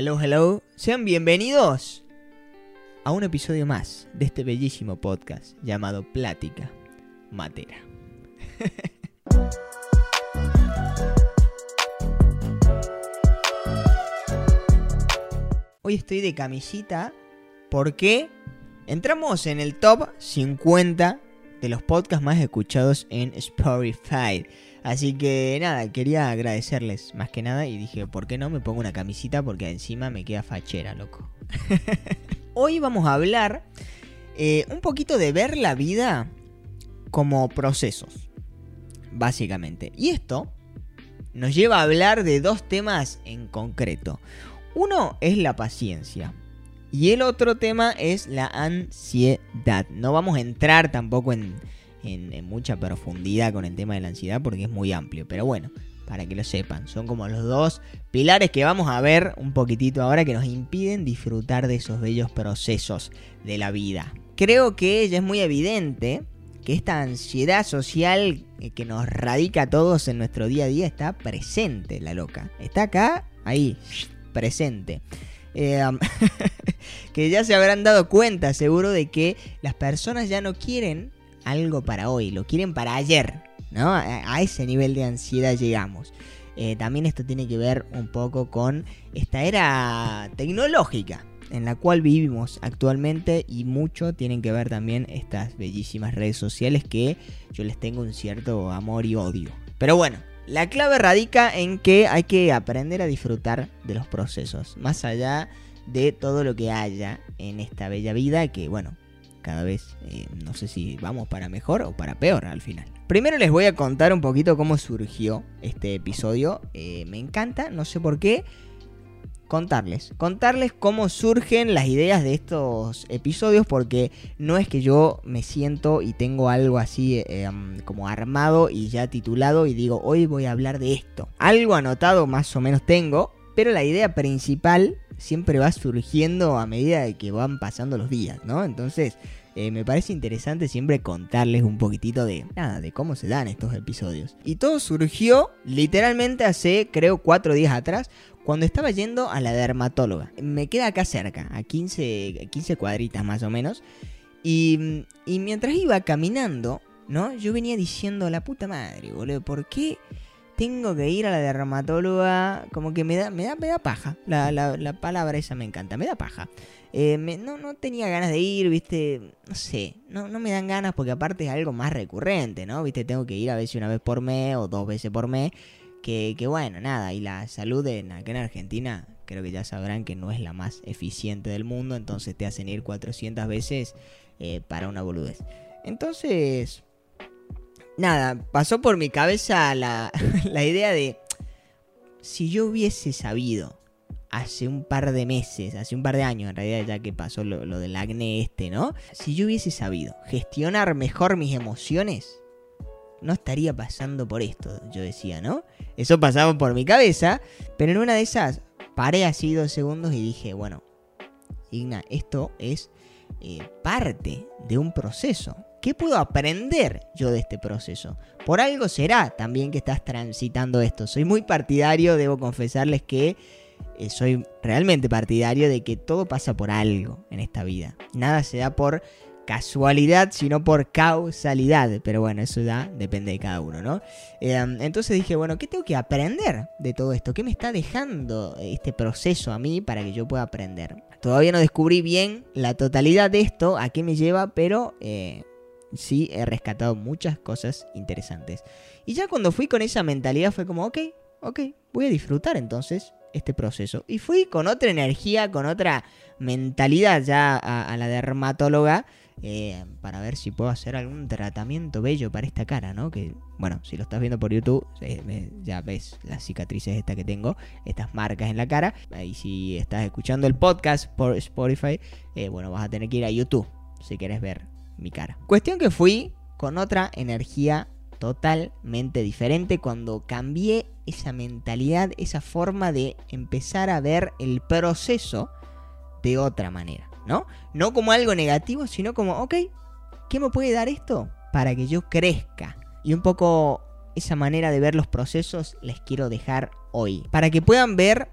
Hello, hello. Sean bienvenidos a un episodio más de este bellísimo podcast llamado Plática Matera. Hoy estoy de camisita porque entramos en el top 50 de los podcasts más escuchados en Spotify. Así que nada, quería agradecerles más que nada y dije, ¿por qué no me pongo una camisita? Porque encima me queda fachera, loco. Hoy vamos a hablar eh, un poquito de ver la vida como procesos, básicamente. Y esto nos lleva a hablar de dos temas en concreto. Uno es la paciencia. Y el otro tema es la ansiedad. No vamos a entrar tampoco en, en, mucha profundidad con el tema de la ansiedad porque es muy amplio. Pero bueno, para que lo sepan, son como los dos pilares que vamos a ver un poquitito ahora que nos impiden disfrutar de esos bellos procesos de la vida. Creo que ya es muy evidente que esta ansiedad social que nos radica a todos en nuestro día a día está presente, la loca. Está acá, ahí, presente. Eh, que ya se habrán dado cuenta seguro de que las personas ya no quieren algo para hoy, lo quieren para ayer, ¿no? A, ese nivel de ansiedad llegamos. Eh, también esto tiene que ver un poco con esta era tecnológica en la cual vivimos actualmente y mucho tienen que ver también estas bellísimas redes sociales que yo les tengo un cierto amor y odio. Pero bueno, la clave radica en que hay que aprender a disfrutar de los procesos, más allá de todo lo que haya en esta bella vida que bueno, cada vez eh, no sé si vamos para mejor o para peor al final. Primero les voy a contar un poquito cómo surgió este episodio. Eh, me encanta, no sé por qué. Contarles, contarles cómo surgen las ideas de estos episodios porque no es que yo me siento y tengo algo así eh, como armado y ya titulado y digo hoy voy a hablar de esto. Algo anotado más o menos tengo, pero la idea principal siempre va surgiendo a medida de que van pasando los días, ¿no? Entonces, eh, me parece interesante siempre contarles un poquitito de nada, de cómo se dan estos episodios. Y todo surgió literalmente hace, creo, cuatro días atrás, cuando estaba yendo a la dermatóloga. Me queda acá cerca, a 15, 15 cuadritas más o menos. Y, y mientras iba caminando, ¿no? Yo venía diciendo, la puta madre, boludo, ¿por qué? Tengo que ir a la dermatóloga, como que me da, me da, me da paja. La, la, palabra esa me encanta, me da paja. Eh, no, no tenía ganas de ir, viste, no sé, no, no me dan ganas porque aparte es algo más recurrente, ¿no? Viste, tengo que ir a veces una vez por mes o dos veces por mes. Que, que bueno, nada, y la salud en, acá en Argentina creo que ya sabrán que no es la más eficiente del mundo, entonces te hacen ir 400 veces eh, para una boludez. Entonces, nada, pasó por mi cabeza la, idea de si yo hubiese sabido hace un par de meses, hace un par de años en realidad ya que pasó lo, lo, del acné este, ¿no? Si yo hubiese sabido gestionar mejor mis emociones, no estaría pasando por esto, yo decía, ¿no? Eso pasaba por mi cabeza, pero en una de esas paré así dos segundos y dije, bueno, Igna, esto es eh, parte de un proceso. ¿Qué puedo aprender yo de este proceso? Por algo será también que estás transitando esto. Soy muy partidario, debo confesarles que eh, soy realmente partidario de que todo pasa por algo en esta vida. Nada se da por casualidad, sino por causalidad. Pero bueno, eso ya depende de cada uno, ¿no? Em, entonces dije, bueno, ¿qué tengo que aprender de todo esto? ¿Qué me está dejando este proceso a mí para que yo pueda aprender? Todavía no descubrí bien la totalidad de esto, a qué me lleva, pero eh, sí he rescatado muchas cosas interesantes. Y ya cuando fui con esa mentalidad fue como, ok, ok, voy a disfrutar entonces este proceso. Y fui con otra energía, con otra mentalidad ya a la dermatóloga eh, para ver si puedo hacer algún tratamiento bello para esta cara, ¿no? Que, bueno, si lo estás viendo por YouTube, eh, ya ves las cicatrices estas que tengo, estas marcas en la cara. Y si estás escuchando el podcast por Spotify, eh, bueno, vas a tener que ir a YouTube si quieres ver mi cara. Cuestión que fui con otra energía totalmente diferente cuando cambié esa mentalidad, esa forma de empezar a ver el proceso de otra manera. ¿no? No como algo negativo, sino como, ok, ¿qué me puede dar esto para que yo crezca? Y un poco esa manera de ver los procesos les quiero dejar hoy. Para que puedan ver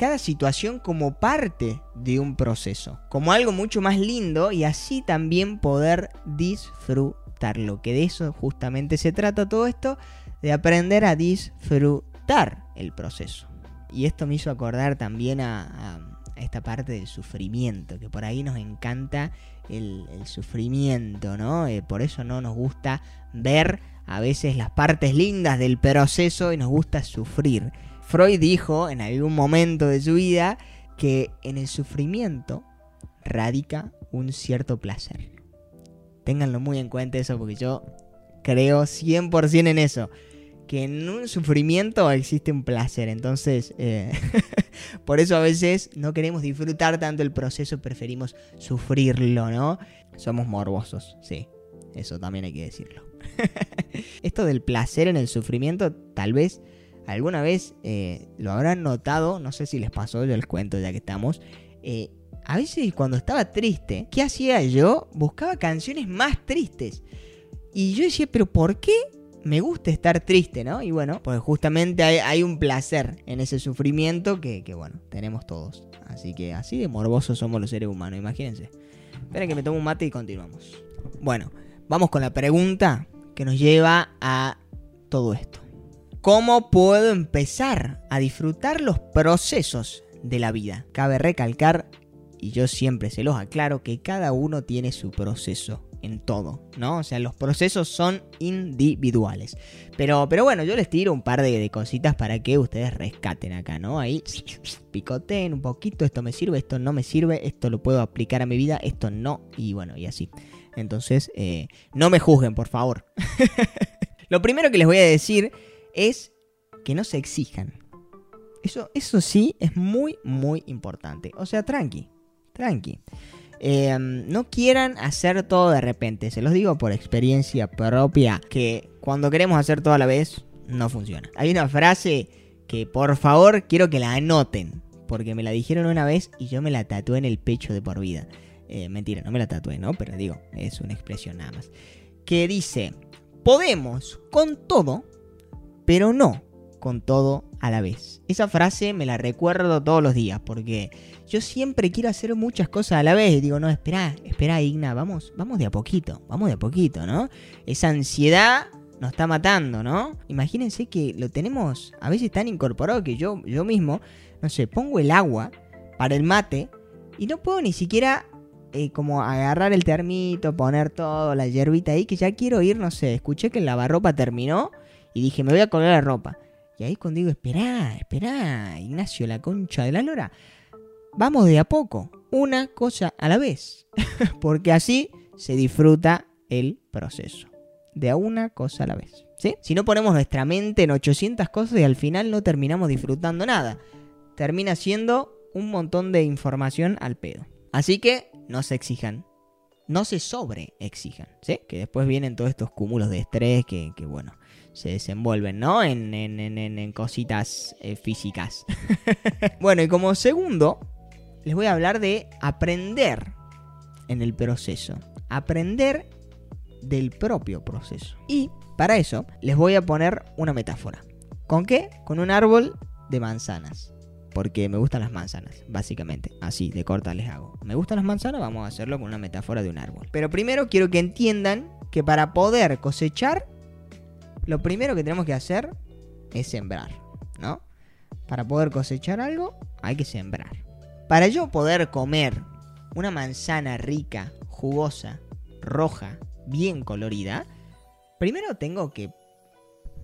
cada situación como parte de un proceso, como algo mucho más lindo y así también poder disfrutarlo, que de eso justamente se trata todo esto, de aprender a disfrutar el proceso. Y esto me hizo acordar también a, esta parte del sufrimiento, que por ahí nos encanta el, sufrimiento, ¿no? Eh, por eso no nos gusta ver a veces las partes lindas del proceso y nos gusta sufrir. Freud dijo en algún momento de su vida que en el sufrimiento radica un cierto placer. Ténganlo muy en cuenta eso porque yo creo 100% en eso. Que en un sufrimiento existe un placer. Entonces, eh, por eso a veces no queremos disfrutar tanto el proceso, preferimos sufrirlo, ¿no? Somos morbosos, sí. Eso también hay que decirlo. Esto del placer en el sufrimiento, tal vez alguna vez eh, lo habrán notado, no sé si les pasó, yo les cuento ya que estamos. Eh, a veces cuando estaba triste, ¿qué hacía yo? Buscaba canciones más tristes. Y yo decía, pero ¿por qué me gusta estar triste, no? Y bueno, pues justamente hay, un placer en ese sufrimiento que, que, bueno, tenemos todos. Así que así de morbosos somos los seres humanos, imagínense. Esperen que me tomo un mate y continuamos. Bueno, vamos con la pregunta que nos lleva a todo esto. ¿Cómo puedo empezar a disfrutar los procesos de la vida? Cabe recalcar, y yo siempre se los aclaro, que cada uno tiene su proceso en todo, ¿no? O sea, los procesos son individuales. Pero, pero bueno, yo les tiro un par de, cositas para que ustedes rescaten acá, ¿no? Ahí picoteen un poquito, esto me sirve, esto no me sirve, esto lo puedo aplicar a mi vida, esto no, y bueno, y así. Entonces, eh, no me juzguen, por favor. lo primero que les voy a decir es que no se exijan. Eso, eso sí es muy, muy importante. O sea, tranqui, tranqui. Em, no quieran hacer todo de repente. Se los digo por experiencia propia que cuando queremos hacer todo a la vez, no funciona. Hay una frase que por favor quiero que la anoten. Porque me la dijeron una vez y yo me la tatué en el pecho de por vida. Eh, mentira, no me la tatué, ¿no? Pero digo, es una expresión nada más. Que dice, podemos con todo pero no con todo a la vez. Esa frase me la recuerdo todos los días porque yo siempre quiero hacer muchas cosas a la vez. Y digo, no, espera, espera, Igna, vamos, vamos de a poquito, vamos de a poquito, ¿no? Esa ansiedad nos está matando, ¿no? Imagínense que lo tenemos a veces tan incorporado que yo, yo mismo, no sé, pongo el agua para el mate y no puedo ni siquiera eh, como agarrar el termito, poner todo, la hierbita ahí, que ya quiero ir, no sé, escuché que el lavarropa terminó y dije, me voy a colgar la ropa. Y ahí cuando digo, espera, espera, Ignacio, la concha de la lora. Vamos de a poco, una cosa a la vez. Porque así se disfruta el proceso. De a una cosa a la vez. ¿sí? Si no ponemos nuestra mente en 800 cosas y al final no terminamos disfrutando nada. Termina siendo un montón de información al pedo. Así que no se exijan. No se sobre exijan. ¿sí? Que después vienen todos estos cúmulos de estrés que bueno, se desenvuelven, ¿no? En, en, cositas eh, físicas. bueno, y como segundo, les voy a hablar de aprender en el proceso. Aprender del propio proceso. Y para eso les voy a poner una metáfora. ¿Con qué? Con un árbol de manzanas. Porque me gustan las manzanas, básicamente. Así, de corta les hago. ¿Me gustan las manzanas? Vamos a hacerlo con una metáfora de un árbol. Pero primero quiero que entiendan que para poder cosechar lo primero que tenemos que hacer es sembrar, ¿no? Para poder cosechar algo hay que sembrar. Para yo poder comer una manzana rica, jugosa, roja, bien colorida, primero tengo que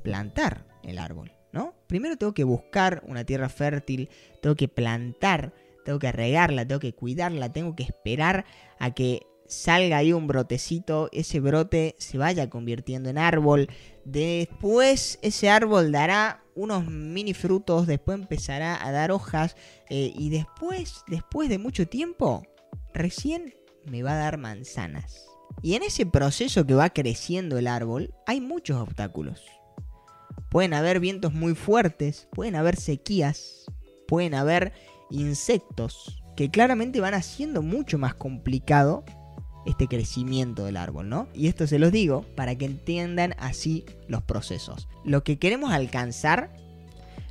plantar el árbol, ¿no? Primero tengo que buscar una tierra fértil, tengo que plantar, tengo que regarla, tengo que cuidarla, tengo que esperar a que salga ahí un brotecito, ese brote se vaya convirtiendo en árbol, después ese árbol dará unos mini frutos, después empezará a dar hojas eh, y después, después de mucho tiempo, recién me va a dar manzanas. Y en ese proceso que va creciendo el árbol hay muchos obstáculos. Pueden haber vientos muy fuertes, pueden haber sequías, pueden haber insectos que claramente van haciendo mucho más complicado este crecimiento del árbol, ¿no? Y esto se los digo para que entiendan así los procesos. Lo que queremos alcanzar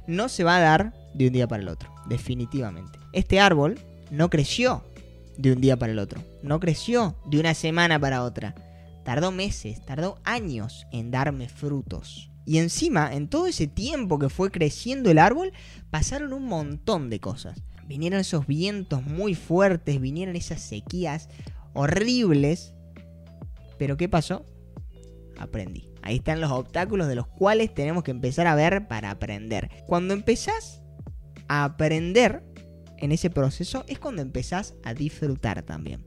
no se va a dar de un día para el otro, definitivamente. Este árbol no creció de un día para el otro, no creció de una semana para otra. Tardó meses, tardó años en darme frutos. Y encima, en todo ese tiempo que fue creciendo el árbol, pasaron un montón de cosas. Vinieron esos vientos muy fuertes, vinieron esas sequías horribles. Pero ¿qué pasó? Aprendí. Ahí están los obstáculos de los cuales tenemos que empezar a ver para aprender. Cuando empezás a aprender en ese proceso es cuando empezás a disfrutar también.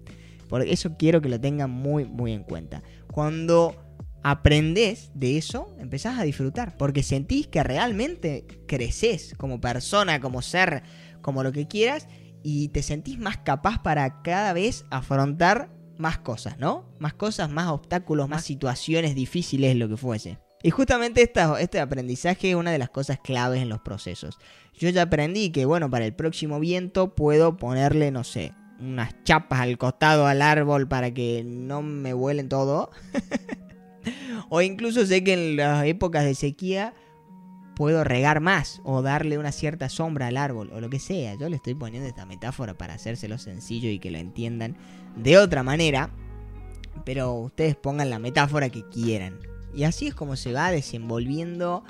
Por eso quiero que lo tengan muy, muy en cuenta. Cuando aprendes de eso, empezás a disfrutar. Porque sentís que realmente creces como persona, como ser, como lo que quieras. Y te sentís más capaz para cada vez afrontar más cosas, ¿no? Más cosas, más obstáculos, más situaciones difíciles, lo que fuese. Y justamente este aprendizaje es una de las cosas claves en los procesos. Yo ya aprendí que, bueno, para el próximo viento puedo ponerle, no sé, unas chapas al costado al árbol para que no me vuelen todo. o incluso sé que en las épocas de sequía puedo regar más o darle una cierta sombra al árbol o lo que sea. Yo le estoy poniendo esta metáfora para hacérselo sencillo y que lo entiendan de otra manera. Pero ustedes pongan la metáfora que quieran. Y así es como se va desenvolviendo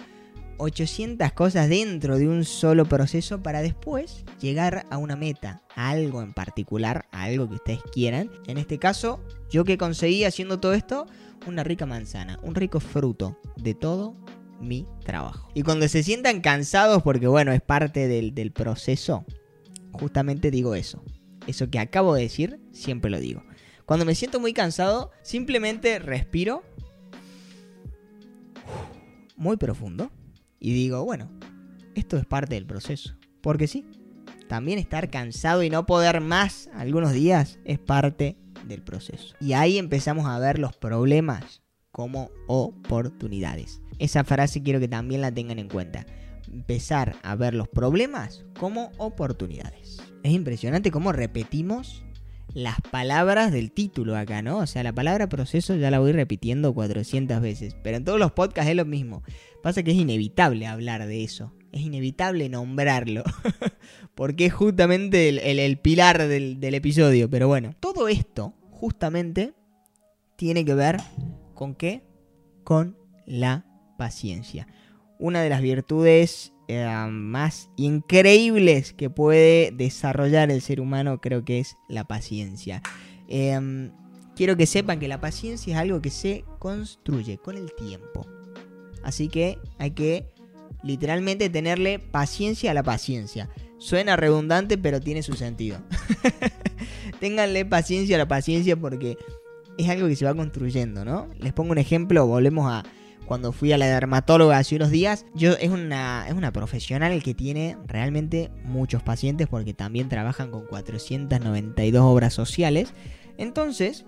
800 cosas dentro de un solo proceso para después llegar a una meta, a algo en particular, a algo que ustedes quieran. En este caso, yo que conseguí haciendo todo esto, una rica manzana, un rico fruto de todo mi trabajo. Y cuando se sientan cansados, porque bueno, es parte del, del proceso, justamente digo eso. Eso que acabo de decir, siempre lo digo. Cuando me siento muy cansado, simplemente respiro muy profundo y digo, bueno, esto es parte del proceso. Porque sí, también estar cansado y no poder más algunos días es parte del proceso. Y ahí empezamos a ver los problemas como oportunidades. Esa frase quiero que también la tengan en cuenta. Empezar a ver los problemas como oportunidades. Es impresionante cómo repetimos las palabras del título acá, ¿no? O sea, la palabra proceso ya la voy repitiendo 400 veces, pero en todos los podcasts es lo mismo. Pasa que es inevitable hablar de eso, es inevitable nombrarlo, porque es justamente el, pilar del, del episodio, pero bueno, todo esto justamente tiene que ver con qué? Con la paciencia. Una de las virtudes eh, más increíbles que puede desarrollar el ser humano creo que es la paciencia. Em, quiero que sepan que la paciencia es algo que se construye con el tiempo. Así que hay que literalmente tenerle paciencia a la paciencia. Suena redundante, pero tiene su sentido. Ténganle paciencia a la paciencia porque es algo que se va construyendo, ¿no? Les pongo un ejemplo, volvemos a, cuando fui a la dermatóloga hace unos días, yo es una, es una profesional que tiene realmente muchos pacientes porque también trabajan con 492 obras sociales. Entonces,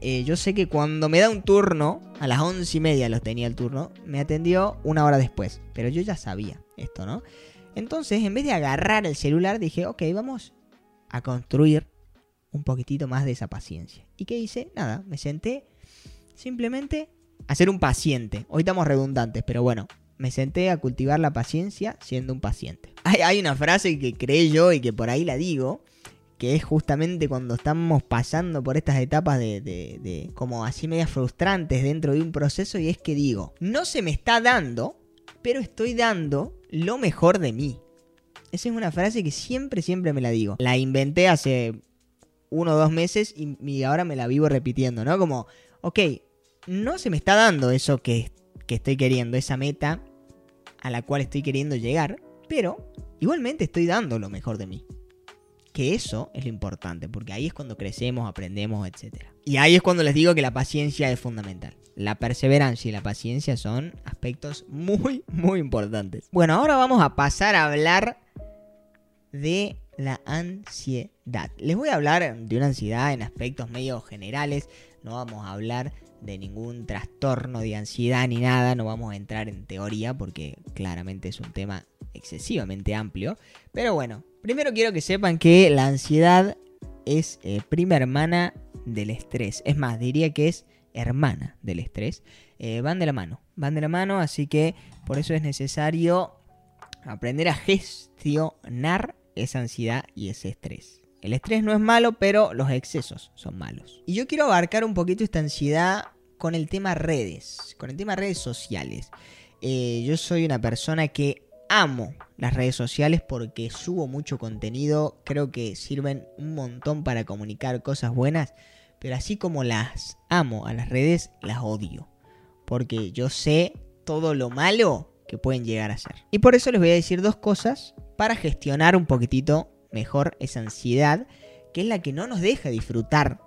eh, yo sé que cuando me da un turno, a las once y media los tenía el turno, me atendió una hora después. Pero yo ya sabía esto, ¿no? Entonces, en vez de agarrar el celular, dije, ok, vamos a construir un poquitito más de esa paciencia. ¿Y qué hice? Nada, me senté simplemente a ser un paciente. Hoy estamos redundantes, pero bueno, me senté a cultivar la paciencia siendo un paciente. Hay, una frase que creé yo y que por ahí la digo, que es justamente cuando estamos pasando por estas etapas de, de, como así medias frustrantes dentro de un proceso y es que digo, no se me está dando, pero estoy dando lo mejor de mí. Esa es una frase que siempre, siempre me la digo. La inventé hace uno o dos meses y, y ahora me la vivo repitiendo, ¿no? Como, ok, no se me está dando eso que, estoy queriendo, esa meta a la cual estoy queriendo llegar, pero igualmente estoy dando lo mejor de mí. Que eso es lo importante, porque ahí es cuando crecemos, aprendemos, etc. Y ahí es cuando les digo que la paciencia es fundamental. La perseverancia y la paciencia son aspectos muy, muy importantes. Bueno, ahora vamos a pasar a hablar de la ansiedad. Les voy a hablar de una ansiedad en aspectos medio generales. No vamos a hablar de ningún trastorno de ansiedad ni nada, no vamos a entrar en teoría porque claramente es un tema excesivamente amplio. Pero bueno, primero quiero que sepan que la ansiedad es eh, prima hermana del estrés. Es más, diría que es hermana del estrés. Eh, van de la mano, van de la mano, así que por eso es necesario Aprender a gestionar esa ansiedad y ese estrés. El estrés no es malo, pero los excesos son malos. Y yo quiero abarcar un poquito esta ansiedad con el tema redes, con el tema redes sociales. Eh, yo soy una persona que amo las redes sociales porque subo mucho contenido, creo que sirven un montón para comunicar cosas buenas, pero así como las amo a las redes, las odio. Porque yo sé todo lo malo que pueden llegar a ser. Y por eso les voy a decir dos cosas para gestionar un poquitito mejor esa ansiedad, que es la que no nos deja disfrutar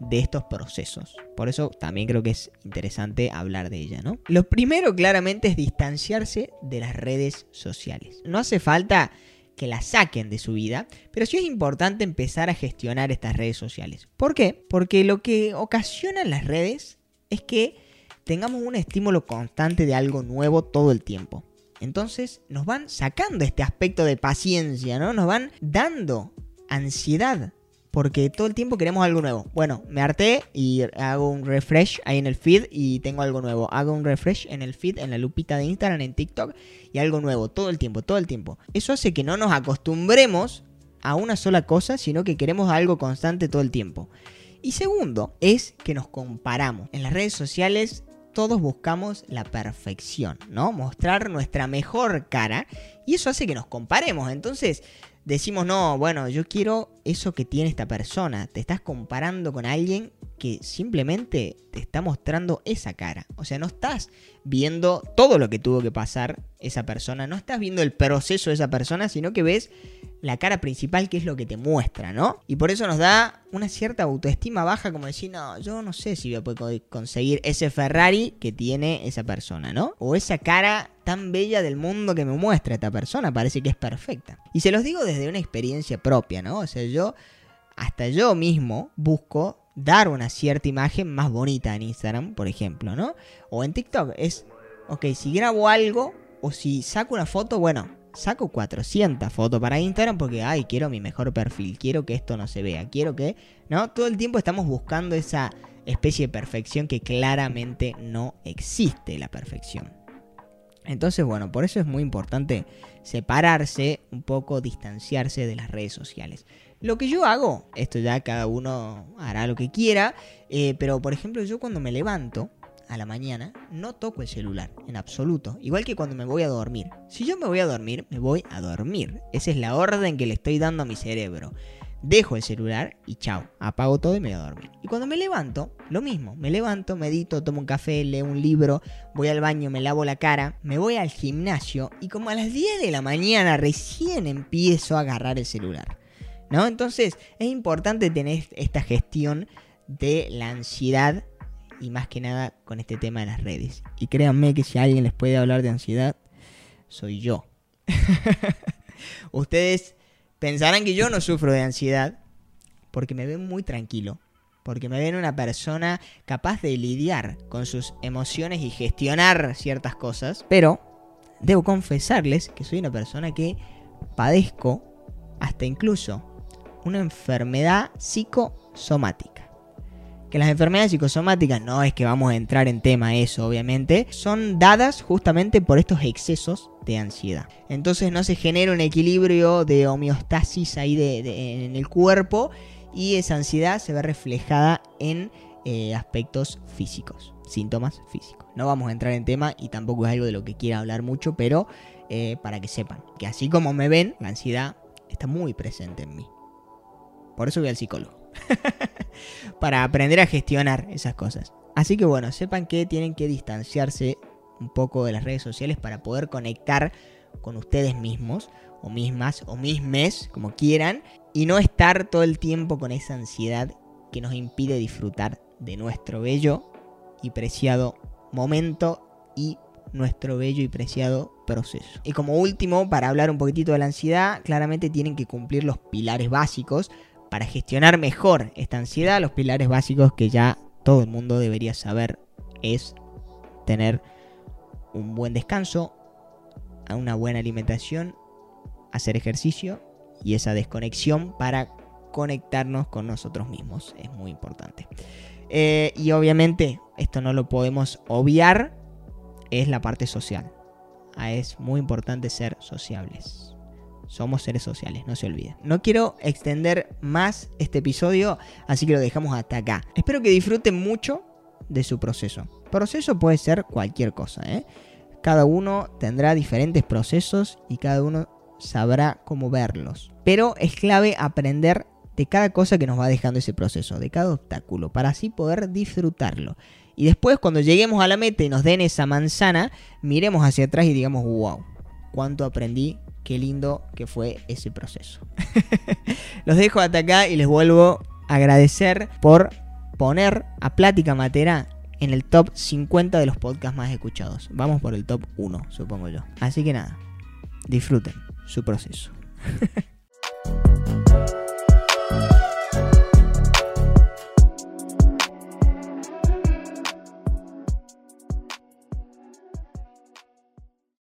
de estos procesos. Por eso también creo que es interesante hablar de ella, ¿no? Lo primero claramente es distanciarse de las redes sociales. No hace falta que las saquen de su vida, pero sí es importante empezar a gestionar estas redes sociales. ¿Por qué? Porque lo que ocasionan las redes es que tengamos un estímulo constante de algo nuevo todo el tiempo. Entonces nos van sacando este aspecto de paciencia, ¿no? Nos van dando ansiedad porque todo el tiempo queremos algo nuevo. Bueno, me harté y hago un refresh ahí en el feed y tengo algo nuevo. Hago un refresh en el feed, en la lupita de Instagram, en TikTok y algo nuevo. Todo el tiempo, todo el tiempo. Eso hace que no nos acostumbremos a una sola cosa, sino que queremos algo constante todo el tiempo. Y segundo, es que nos comparamos. En las redes sociales todos buscamos la perfección, ¿no? Mostrar nuestra mejor cara y eso hace que nos comparemos. Entonces, decimos, no, bueno, yo quiero eso que tiene esta persona. Te estás comparando con alguien que simplemente te está mostrando esa cara. O sea, no estás viendo todo lo que tuvo que pasar esa persona, no estás viendo el proceso de esa persona, sino que ves la cara principal que es lo que te muestra, ¿no? Y por eso nos da una cierta autoestima baja como decir, no, yo no sé si voy a poder conseguir ese Ferrari que tiene esa persona, ¿no? O esa cara tan bella del mundo que me muestra esta persona, parece que es perfecta. Y se los digo desde una experiencia propia, ¿no? O sea, yo, hasta yo mismo busco dar una cierta imagen más bonita en Instagram, por ejemplo, ¿no? O en TikTok es, ok, si grabo algo o si saco una foto, bueno, saco 400 fotos para Instagram porque, ay, quiero mi mejor perfil, quiero que esto no se vea, quiero que, ¿no? Todo el tiempo estamos buscando esa especie de perfección que claramente no existe la perfección. Entonces, bueno, por eso es muy importante separarse un poco, distanciarse de las redes sociales. Lo que yo hago, esto ya cada uno hará lo que quiera, eh, pero por ejemplo yo cuando me levanto, a la mañana, no toco el celular, en absoluto. Igual que cuando me voy a dormir. Si yo me voy a dormir, me voy a dormir. Esa es la orden que le estoy dando a mi cerebro. Dejo el celular y chao, apago todo y me voy a dormir. Y cuando me levanto, lo mismo. Me levanto, medito, tomo un café, leo un libro, voy al baño, me lavo la cara, me voy al gimnasio y como a las 10 de la mañana recién empiezo a agarrar el celular. ¿No? Entonces es importante tener esta gestión de la ansiedad y más que nada con este tema de las redes. Y créanme que si alguien les puede hablar de ansiedad, soy yo. Ustedes pensarán que yo no sufro de ansiedad porque me ven muy tranquilo, porque me ven una persona capaz de lidiar con sus emociones y gestionar ciertas cosas, pero debo confesarles que soy una persona que padezco hasta incluso una enfermedad psicosomática que las enfermedades psicosomáticas, no es que vamos a entrar en tema eso, obviamente, son dadas justamente por estos excesos de ansiedad. Entonces no se genera un equilibrio de homeostasis ahí de, en el cuerpo y esa ansiedad se ve reflejada en eh, aspectos físicos, síntomas físicos. No vamos a entrar en tema y tampoco es algo de lo que quiera hablar mucho, pero eh, para que sepan que así como me ven, la ansiedad está muy presente en mí. Por eso voy al psicólogo. para aprender a gestionar esas cosas. Así que bueno, sepan que tienen que distanciarse un poco de las redes sociales para poder conectar con ustedes mismos o mismas o mismes, como quieran, y no estar todo el tiempo con esa ansiedad que nos impide disfrutar de nuestro bello y preciado momento y nuestro bello y preciado proceso. Y como último, para hablar un poquitito de la ansiedad, claramente tienen que cumplir los pilares básicos para gestionar mejor esta ansiedad, los pilares básicos que ya todo el mundo debería saber es tener un buen descanso, una buena alimentación, hacer ejercicio y esa desconexión para conectarnos con nosotros mismos. Es muy importante. Eh, y obviamente esto no lo podemos obviar, es la parte social. Ah, es muy importante ser sociables. Somos seres sociales, no se olviden. No quiero extender más este episodio, así que lo dejamos hasta acá. Espero que disfruten mucho de su proceso. Proceso puede ser cualquier cosa, ¿eh? Cada uno tendrá diferentes procesos y cada uno sabrá cómo verlos. Pero es clave aprender de cada cosa que nos va dejando ese proceso, de cada obstáculo, para así poder disfrutarlo. Y después cuando lleguemos a la meta y nos den esa manzana, miremos hacia atrás y digamos, wow, cuánto aprendí, qué lindo que fue ese proceso. Los dejo hasta acá y les vuelvo a agradecer por poner a Plática Matera en el top 50 de los podcasts más escuchados. Vamos por el top 1, supongo yo. Así que nada, disfruten su proceso.